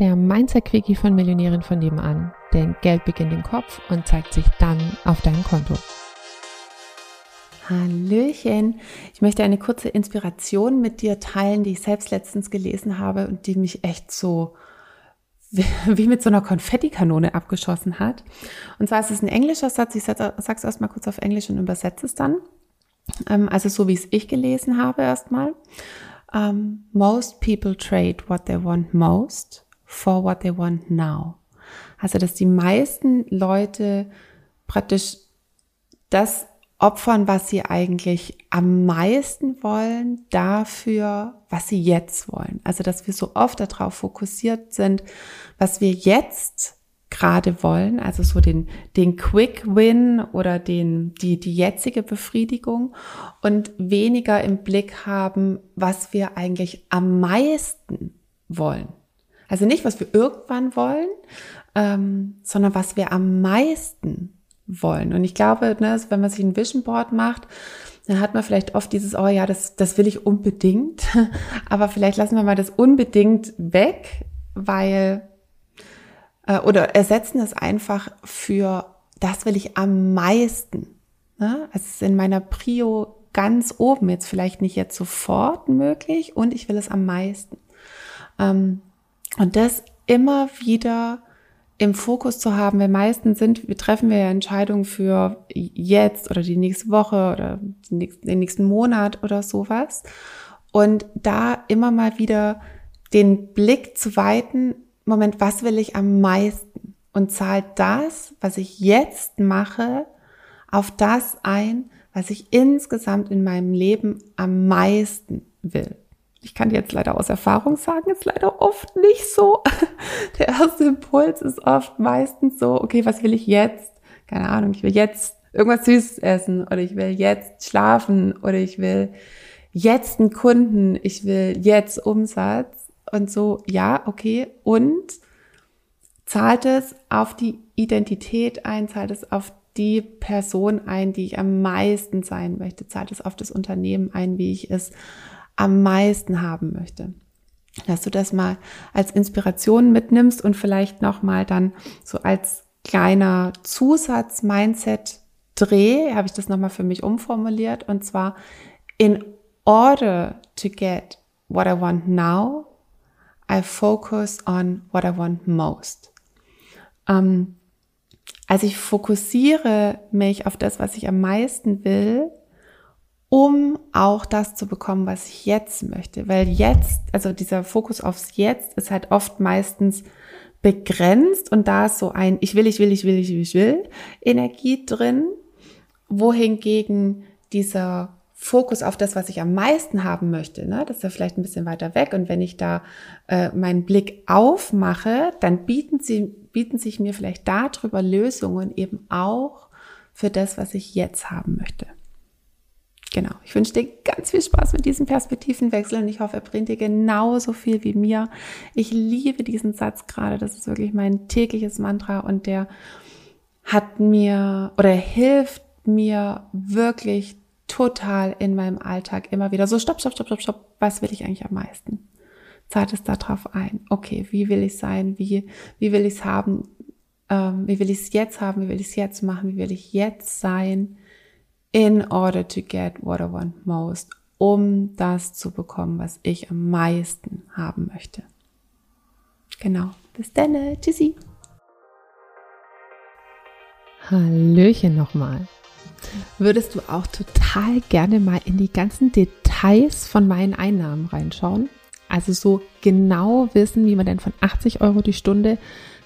der Mindset-Quickie von Millionären von nebenan. Denn Geld beginnt im Kopf und zeigt sich dann auf deinem Konto. Hallöchen. Ich möchte eine kurze Inspiration mit dir teilen, die ich selbst letztens gelesen habe und die mich echt so wie mit so einer Konfettikanone abgeschossen hat. Und zwar ist es ein englischer Satz. Ich sage es erstmal kurz auf Englisch und übersetze es dann. Ähm, also so wie es ich gelesen habe erstmal. Um, ähm, most people trade what they want most for what they want now. Also, dass die meisten Leute praktisch das opfern, was sie eigentlich am meisten wollen, dafür, was sie jetzt wollen. Also, dass wir so oft darauf fokussiert sind, was wir jetzt gerade wollen, also so den, den Quick Win oder den, die, die jetzige Befriedigung und weniger im Blick haben, was wir eigentlich am meisten wollen. Also nicht, was wir irgendwann wollen, ähm, sondern was wir am meisten wollen. Und ich glaube, ne, wenn man sich ein Vision Board macht, dann hat man vielleicht oft dieses, oh ja, das, das will ich unbedingt. Aber vielleicht lassen wir mal das unbedingt weg, weil, äh, oder ersetzen es einfach für, das will ich am meisten. Ne? Es ist in meiner Prio ganz oben, jetzt vielleicht nicht jetzt sofort möglich und ich will es am meisten. Ähm, und das immer wieder im Fokus zu haben, weil meistens sind, wir treffen wir ja Entscheidungen für jetzt oder die nächste Woche oder den nächsten Monat oder sowas. Und da immer mal wieder den Blick zu weiten, Moment, was will ich am meisten? Und zahlt das, was ich jetzt mache, auf das ein, was ich insgesamt in meinem Leben am meisten will ich kann jetzt leider aus Erfahrung sagen, ist leider oft nicht so. Der erste Impuls ist oft meistens so, okay, was will ich jetzt? Keine Ahnung, ich will jetzt irgendwas Süßes essen oder ich will jetzt schlafen oder ich will jetzt einen Kunden, ich will jetzt Umsatz und so, ja, okay. Und zahlt es auf die Identität ein, zahlt es auf die Person ein, die ich am meisten sein möchte, zahlt es auf das Unternehmen ein, wie ich es am meisten haben möchte. Dass du das mal als Inspiration mitnimmst und vielleicht nochmal dann so als kleiner Zusatz-Mindset-Dreh, habe ich das nochmal für mich umformuliert. Und zwar, in order to get what I want now, I focus on what I want most. Ähm, also ich fokussiere mich auf das, was ich am meisten will um auch das zu bekommen, was ich jetzt möchte. Weil jetzt, also dieser Fokus aufs Jetzt ist halt oft meistens begrenzt und da ist so ein Ich will, ich will, ich will, ich will, ich will Energie drin, wohingegen dieser Fokus auf das, was ich am meisten haben möchte, ne, das ist ja vielleicht ein bisschen weiter weg. Und wenn ich da äh, meinen Blick aufmache, dann bieten sie, bieten sich mir vielleicht darüber Lösungen eben auch für das, was ich jetzt haben möchte. Genau. Ich wünsche dir ganz viel Spaß mit diesem Perspektivenwechsel und ich hoffe, er bringt dir genauso viel wie mir. Ich liebe diesen Satz gerade. Das ist wirklich mein tägliches Mantra und der hat mir oder hilft mir wirklich total in meinem Alltag immer wieder so, stopp, stopp, stopp, stopp, stopp. Was will ich eigentlich am meisten? Zahlt es darauf ein. Okay, wie will ich sein? Wie, wie will ich es haben? Ähm, wie will ich es jetzt haben? Wie will ich es jetzt machen? Wie will ich jetzt sein? In order to get what I want most, um das zu bekommen, was ich am meisten haben möchte. Genau. Bis dann. Tschüssi. Hallöchen nochmal. Würdest du auch total gerne mal in die ganzen Details von meinen Einnahmen reinschauen? Also so genau wissen, wie man denn von 80 Euro die Stunde